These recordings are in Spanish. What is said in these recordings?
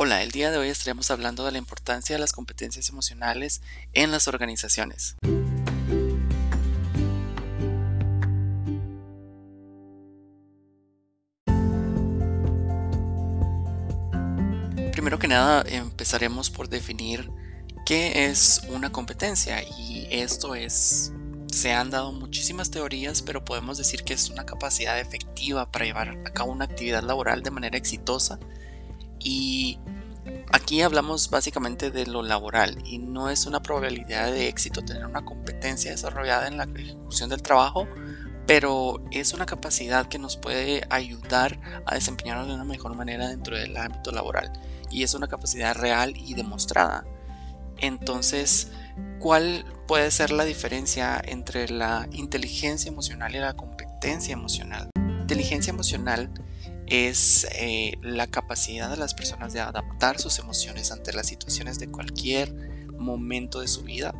Hola, el día de hoy estaremos hablando de la importancia de las competencias emocionales en las organizaciones. Primero que nada, empezaremos por definir qué es una competencia y esto es se han dado muchísimas teorías, pero podemos decir que es una capacidad efectiva para llevar a cabo una actividad laboral de manera exitosa y aquí hablamos básicamente de lo laboral y no es una probabilidad de éxito tener una competencia desarrollada en la ejecución del trabajo, pero es una capacidad que nos puede ayudar a desempeñarnos de una mejor manera dentro del ámbito laboral y es una capacidad real y demostrada. Entonces, ¿cuál puede ser la diferencia entre la inteligencia emocional y la competencia emocional? Inteligencia emocional es eh, la capacidad de las personas de adaptar sus emociones ante las situaciones de cualquier momento de su vida.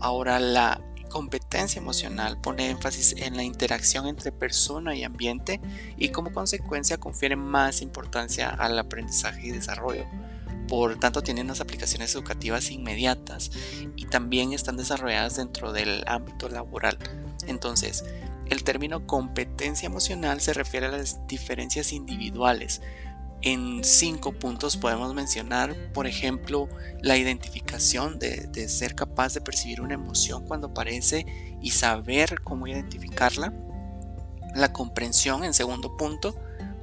Ahora la competencia emocional pone énfasis en la interacción entre persona y ambiente y como consecuencia confiere más importancia al aprendizaje y desarrollo. Por tanto, tienen unas aplicaciones educativas inmediatas y también están desarrolladas dentro del ámbito laboral. Entonces, el término competencia emocional se refiere a las diferencias individuales. En cinco puntos podemos mencionar, por ejemplo, la identificación de, ser capaz de percibir una emoción cuando aparece y saber cómo identificarla. La comprensión, en segundo punto,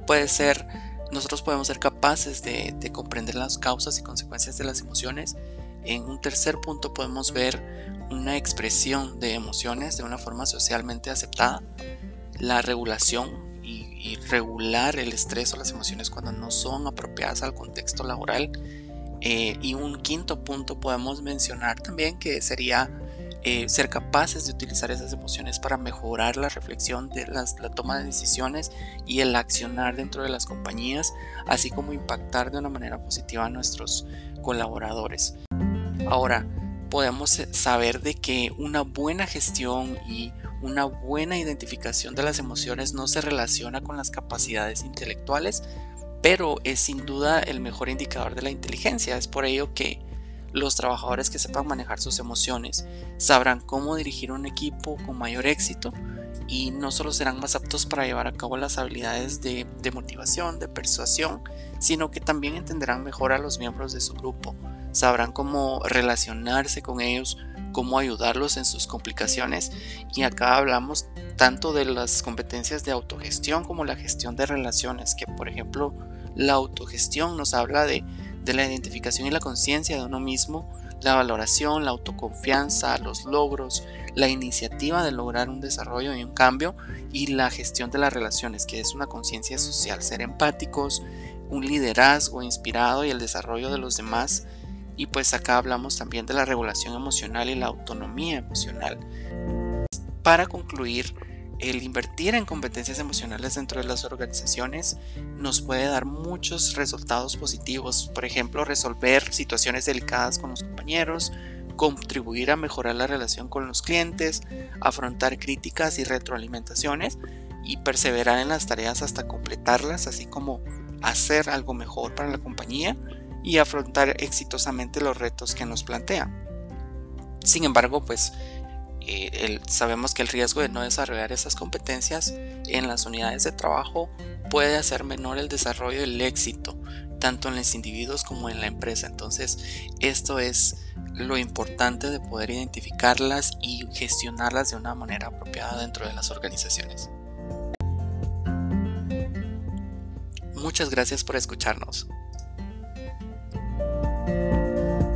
puede ser, nosotros podemos ser capaces de comprender las causas y consecuencias de las emociones. En un tercer punto podemos ver una expresión de emociones de una forma socialmente aceptada, la regulación y, regular el estrés o las emociones cuando no son apropiadas al contexto laboral. Eh, y un quinto punto podemos mencionar también que sería eh, ser capaces de utilizar esas emociones para mejorar la reflexión de la toma de decisiones y el accionar dentro de las compañías, así como impactar de una manera positiva a nuestros colaboradores. Ahora, podemos eh, saber de que una buena gestión y una buena identificación de las emociones no se relaciona con las capacidades intelectuales, pero es sin duda el mejor indicador de la inteligencia. Es por ello que los trabajadores que sepan manejar sus emociones sabrán cómo dirigir un equipo con mayor éxito y no solo serán más aptos para llevar a cabo las habilidades de, de motivación, de persuasión, sino que también entenderán mejor a los miembros de su grupo sabrán cómo relacionarse con ellos, cómo ayudarlos en sus complicaciones. Y acá hablamos tanto de las competencias de autogestión como la gestión de relaciones, que por ejemplo la autogestión nos habla de, la identificación y la conciencia de uno mismo, la valoración, la autoconfianza, los logros, la iniciativa de lograr un desarrollo y un cambio y la gestión de las relaciones, que es una conciencia social, ser empáticos, un liderazgo inspirado y el desarrollo de los demás y pues acá hablamos también de la regulación emocional y la autonomía emocional. Para concluir, el invertir en competencias emocionales dentro de las organizaciones nos puede dar muchos resultados positivos. Por ejemplo, resolver situaciones delicadas con los compañeros, contribuir a mejorar la relación con los clientes, afrontar críticas y retroalimentaciones y perseverar en las tareas hasta completarlas, así como hacer algo mejor para la compañía y afrontar exitosamente los retos que nos plantea. Sin embargo, pues eh, sabemos que el riesgo de no desarrollar esas competencias en las unidades de trabajo puede hacer menor el desarrollo del éxito, tanto en los individuos como en la empresa. Entonces, esto es lo importante de poder identificarlas y gestionarlas de una manera apropiada dentro de las organizaciones. Muchas gracias por escucharnos.